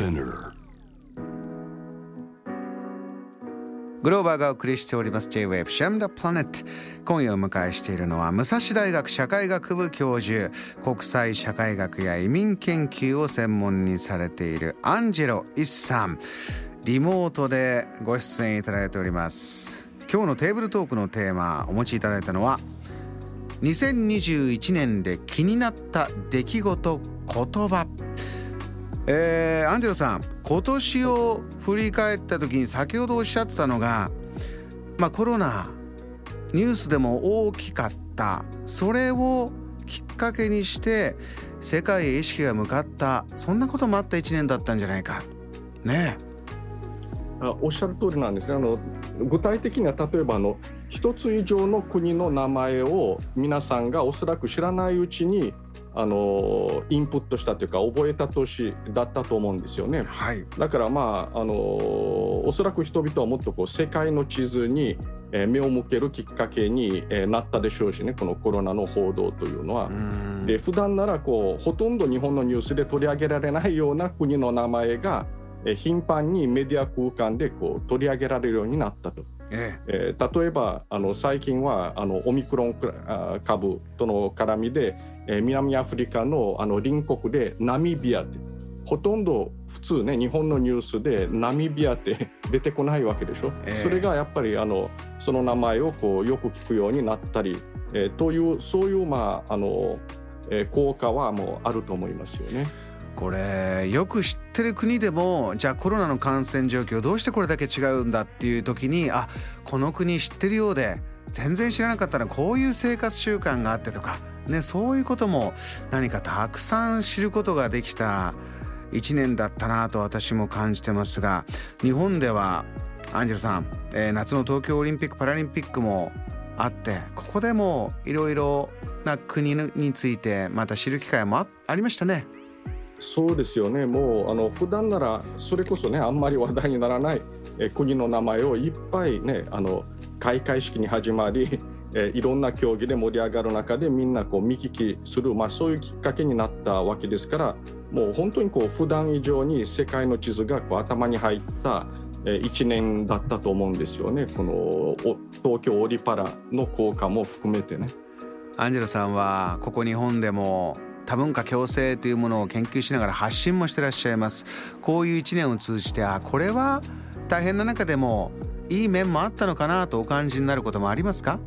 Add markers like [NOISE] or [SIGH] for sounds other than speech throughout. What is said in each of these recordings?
Spinner. グローバーがお送りしております J-Wave シャムダプラネット。今夜お迎えしているのは武蔵大学社会学部教授国際社会学や移民研究を専門にされているアンジェロ・イッさんリモートでご出演いただいております。今日のテーブルトークのテーマお持ちいただいたのは2021年で気になった出来事言葉。えー、アンジェロさん今年を振り返った時に先ほどおっしゃってたのが、まあ、コロナニュースでも大きかった。それをきっかけにして世界へ意識が向かった。そんなこともあった1年だったんじゃないか。ね。あおっしゃる通りなんですね。あの具体的には例えばあの一つ以上の国の名前を皆さんがおそらく知らないうちにあのインプットしたというか覚えた年だったと思うんですよね。はい、だからまああのおそらく人々はもっとこう世界の地図に目を向けるきっかけになったでしょうしねこのコロナの報道というのは。で普段ならこうほとんど日本のニュースで取り上げられないような国の名前が頻繁にメディア空間でこう取り上げられるようになったと。ええ。ー、例えばあの最近はあのオミクロン株との絡みで、えー、南アフリカのあの隣国でナミビアってほとんど普通ね日本のニュースでナミビアって [LAUGHS] 出てこないわけでしょ、えー、それがやっぱりあのその名前をこうよく聞くようになったり、えー、というそういうまああの、えー、効果はもうあると思いますよね。これよく知ってる国でもじゃあコロナの感染状況どうしてこれだけ違うんだっていう時にあこの国知ってるようで全然知らなかったらこういう生活習慣があってとか、ね、そういうことも何かたくさん知ることができた1年だったなと私も感じてますが日本ではアンジェルさん、えー、夏の東京オリンピック・パラリンピックもあってここでもいろいろな国についてまた知る機会もありましたね。そうですよね、もうあの普段ならそれこそね、あんまり話題にならない国の名前をいっぱいね、あの開会式に始まり、えいろんな競技で盛り上がる中でみんなこう見聞きする、まあ、そういうきっかけになったわけですから、もう本当にこう普段以上に世界の地図がこう頭に入った1年だったと思うんですよね、この東京オリパラの効果も含めてね。アンジェロさんはここ日本でも多文化共生というものを研究しながら発信もしてらっしゃいます。こういう1年を通じてあこれは大変な中でもいい面もあったのかなとお感じになることもありますか？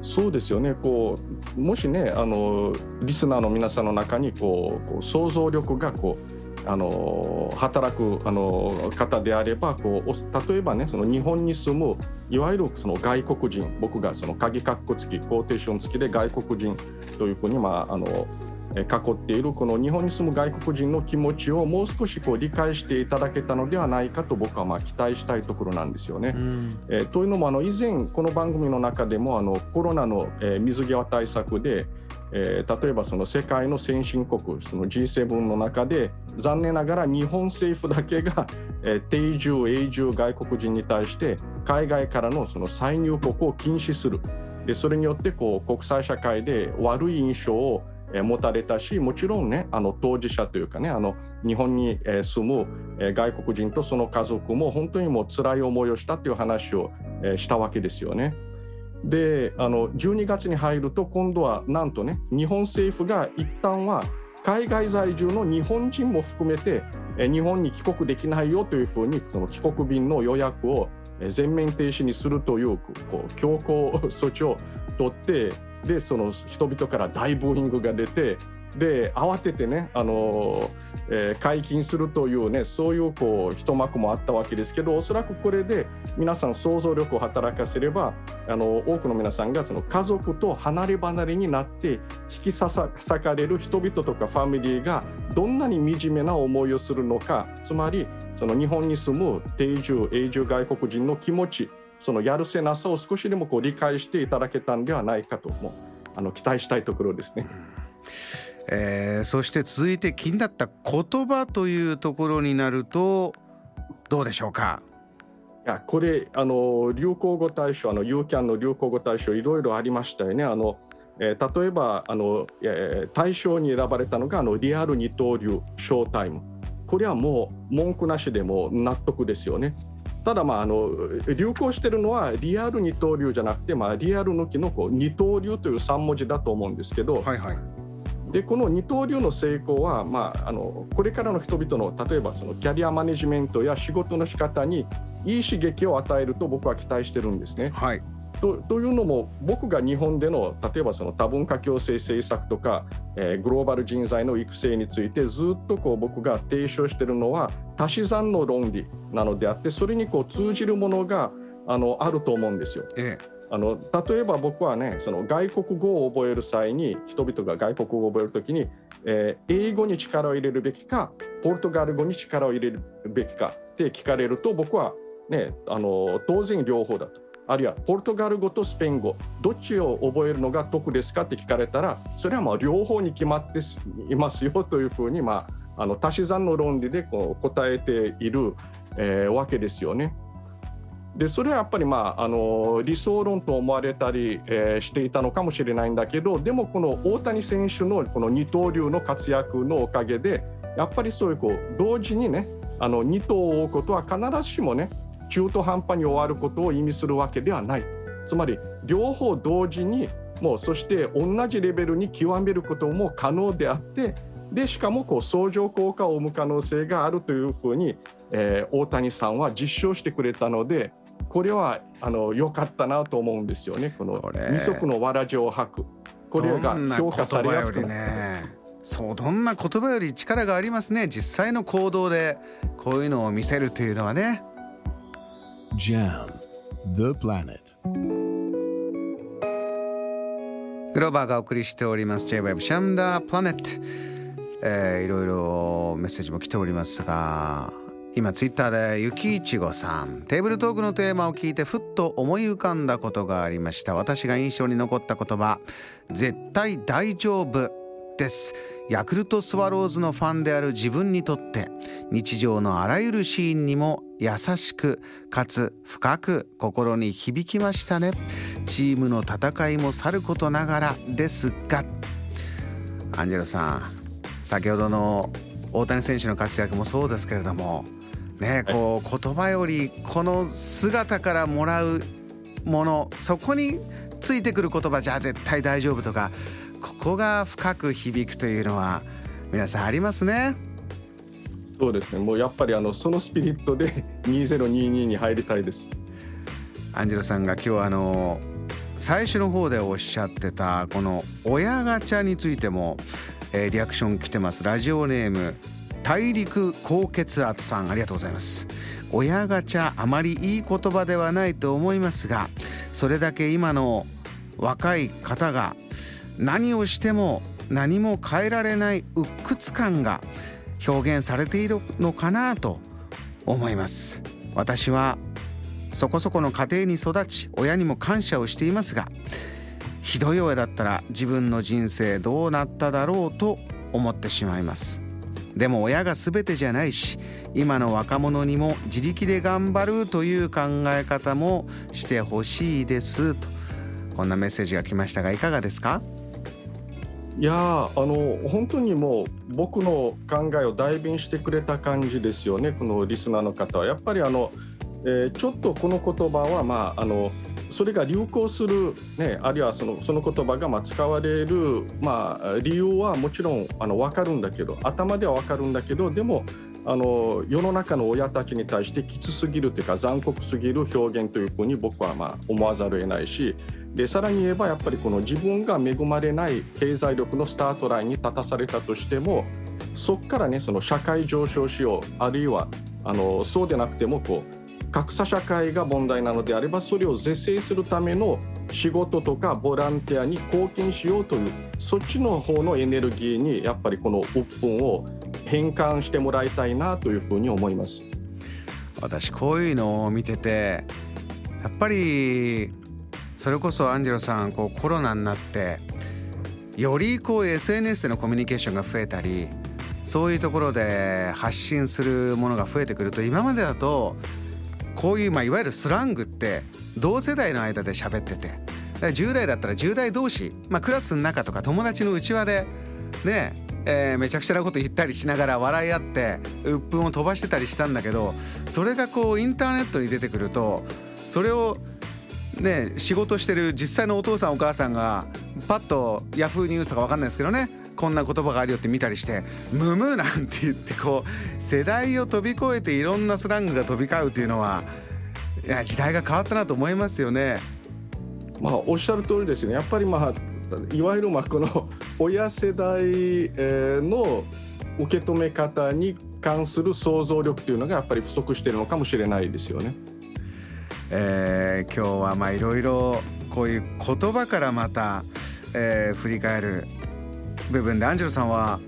そうですよね。こうもしねあのリスナーの皆さんの中にこうこう想像力がこうあの働くあの方であればこう例えばねその日本に住むいわゆるその外国人僕がその鍵括弧付きコーテーション付きで外国人というふうに、まあ、あの囲っているこの日本に住む外国人の気持ちをもう少しこう理解していただけたのではないかと僕はまあ期待したいところなんですよね。うん、えー、というのもあの以前この番組の中でもあのコロナの、え水際対策でえー、例えばその世界の先進国その G7 の中で残念ながら日本政府だけが、[LAUGHS] えー、定住永住外国人に対して海外からのその再入国を禁止するでそれによってこう国際社会で悪い印象を持たれたしもちろんねあの当事者というかねあの日本に住む外国人とその家族も本当にもう辛い思いをしたという話をしたわけですよね。であの12月に入ると今度はなんとね日本政府が一旦は海外在住の日本人も含めて日本に帰国できないよというふうにその帰国便の予約を全面停止にするというこう強硬措置を取ってでその人々から大ブーイングが出てで慌ててね、あのえー、解禁するというねそういうこう一幕もあったわけですけどおそらくこれで皆さん想像力を働かせればあの多くの皆さんがその家族と離れ離れになって引き裂かれる人々とかファミリーがどんなに惨めな思いをするのかつまりその日本に住む定住永住外国人の気持ちそのやるせなさを少しでもこう理解していただけたんではないかともあの期待したいところですね。えー、そして続いて気になった言葉というところになるとどうでしょうか？いやこれあの流行語大賞あのユーキャンの流行語大賞いろいろありましたよね。あのえー、例えばあの、えー、大賞に選ばれたのがあのリアル二刀流ショータイムこれはもう文句なしでも納得ですよね。ただまああの流行してるのはリアル二刀流じゃなくて、まあ、リアル抜きのこう二刀流という3文字だと思うんですけど、はいはい、でこの二刀流の成功は、まあ、あのこれからの人々の例えばそのキャリアマネジメントや仕事の仕方にいい刺激を与えると僕は期待してるんですね。はいとというのも僕が日本での例えばその多文化共生政策とか、えー、グローバル人材の育成についてずっとこう僕が提唱しているのは足し算の論理なのであってそれにこう通じるものがあのあると思うんですよ。ええあの例えば僕はねその外国語を覚える際に人々が外国語を覚えるときに、えー、英語に力を入れるべきかポルトガル語に力を入れるべきかって聞かれると僕は、ね、あの当然両方だと。あるいはポルトガル語とスペイン語どっちを覚えるのが得ですかって聞かれたらそれはまあ両方に決まっていますよというふうに、まあ、あの足し算の論理でこう答えている、えー、わけですよね。でそれはやっぱり、まあ、あの理想論と思われたり、えー、していたのかもしれないんだけどでもこの大谷選手のこの二刀流の活躍のおかげでやっぱりそういうこう同時にねあの二頭を追うことは必ずしもね中途半端に終わることを意味するわけではない。つまり両方同時にもうそして同じレベルに極めることも可能であってでしかもこう相乗効果を生む可能性があるというふうに、えー、大谷さんは実証してくれたのでこれはあの良かったなと思うんですよね。この二足のわらじを履く。これが評価されやすくなね。そうどんな言葉より力がありますね。実際の行動でこういうのを見せるというのはね。JAM The Planet グローバーがお送りしております。J-Web シャムダープラネット、えー、いろいろメッセージも来ておりますが今ツイッターでゆきいちごさん。テーブルトークのテーマを聞いてふっと思い浮かんだことがありました。私が印象に残った言葉。絶対大丈夫です。ヤクルトスワローズのファンである自分にとって日常のあらゆるシーンにも優しくかつ深く心に響きましたね。チームの戦いもさることながらですが。アンジェロさん先ほどの大谷選手の活躍もそうですけれどもねこう言葉よりこの姿からもらうものそこについてくる言葉じゃあ絶対大丈夫とかここが深く響くというのは皆さんありますね。そうですねもうやっぱりあのそのスピリットで2022に入りたいです。アンジェロさんが今日あの最初の方でおっしゃってたこの親ガチャについても、えー、リアクション来てますラジオネーム大陸高血圧さんありがとうございます。親ガチャあまりいい言葉ではないと思いますがそれだけ今の若い方が何をしても何も変えられない鬱屈感が表現されているのかなと思います。私はそこそこの家庭に育ち親にも感謝をしていますがひどい親だったら自分の人生どうなっただろうと思ってしまいます。でも親が全てじゃないし今の若者にも自力で頑張るという考え方もしてほしいです。とこんなメッセージが来ましたがいかがですか？いやあの本当にもう僕の考えを代弁してくれた感じですよねこのリスナーの方は。やっぱりあの、えー、ちょっとこの言葉はまああのそれが流行する、ね、あるいはそのその言葉がま使われる、まあ、理由はもちろんあの分かるんだけど頭では分かるんだけどでもあの世の中の親たちに対してきつすぎるというか残酷すぎる表現というふうに僕はまあ思わざるを得ないしでさらに言えばやっぱりこの自分が恵まれない経済力のスタートラインに立たされたとしてもそこからねその社会上昇しようあるいはあのそうでなくてもこう格差社会が問題なのであればそれを是正するための仕事とかボランティアに貢献しようというそっちの方のエネルギーにやっぱりこの鬱憤を変換してもらいたいなというふうに思います。私こういうのを見ててやっぱりそれこそアンジェロさんこうコロナになってよりこう SNS でのコミュニケーションが増えたりそういうところで発信するものが増えてくると今までだとこういう、まあ、いわゆるスラングって同世代の間で喋ってて10代だったら10代同士、まあ、クラスの中とか友達のうちわでねえー、めちゃくちゃなこと言ったりしながら笑い合って鬱憤を飛ばしてたりしたんだけどそれがこうインターネットに出てくるとそれをね仕事してる実際のお父さんお母さんがパッとヤフーニュースとか分かんないですけどねこんな言葉があるよって見たりして「ムム」なんて言ってこう世代を飛び越えていろんなスラングが飛び交うっていうのはいや時代が変わったなと思いますよね。まあ、おっしゃる通りですよね。やっぱりまあいわゆるまあこの親世代の受け止め方に関する想像力というのがやっぱり不足しているのかもしれないですよね。えー、今日はまあいろいろこういう言葉からまた、えー、振り返る部分でアンジェロさんは、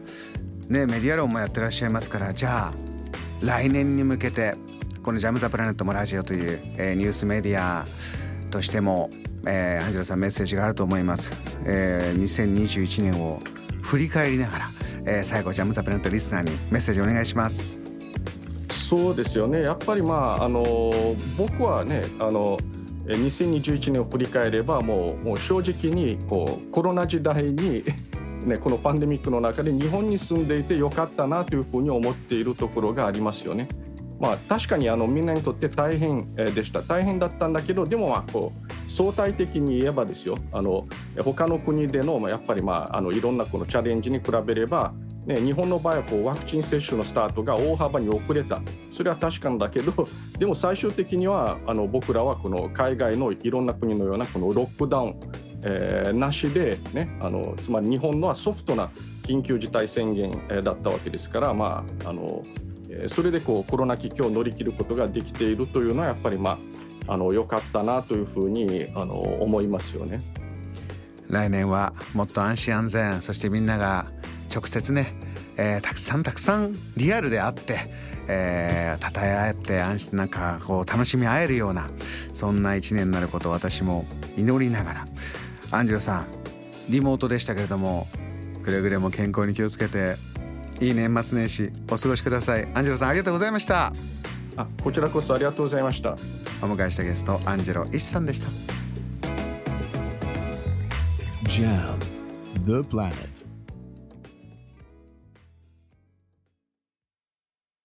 ね、メディア論もやってらっしゃいますからじゃあ来年に向けてこの「ジャム・ザ・プラネット」もラジオという、えー、ニュースメディアとしても、えー、アンジェロさんメッセージがあると思います。えー、2021年を振り返りながら、えー、最後ジャム・ザ・プラネットリスナーにメッセージお願いします。そうですよねやっぱりまああの僕はねあの2021年を振り返ればもうもう正直にこうコロナ時代にね、このパンデミックの中で日本に住んでいてよかったなというふうに思っているところがありますよね。まあ、確かにあのみんなにとって大変でした。大変だったんだけどでもまあこう相対的に言えばですよ。あの他の国でのやっぱりまああのいろんなこのチャレンジに比べればね、日本の場合はこうワクチン接種のスタートが大幅に遅れた、それは確かなんだけど、[LAUGHS] でも最終的にはあの僕らはこの海外のいろんな国のようなこのロックダウン、えー、なしで、ね、あのつまり日本のはソフトな緊急事態宣言だったわけですから、まあ、あのそれでこうコロナ危機を乗り切ることができているというのはやっぱりまああの良かったなというふうにあの思いますよね。来年はもっと安心安全そしてみんなが直接ね、えー、たくさんたくさんリアルであって、えー、たたえ合って安心なんかこう楽しみ合えるようなそんな一年になることを私も祈りながらアンジェロさんリモートでしたけれどもくれぐれも健康に気をつけていい年末年始お過ごしください。アンジェロさんありがとうございました。あこちらこそありがとうございました。お迎えしたゲストアンジェロ石さんでした。JAM The Planet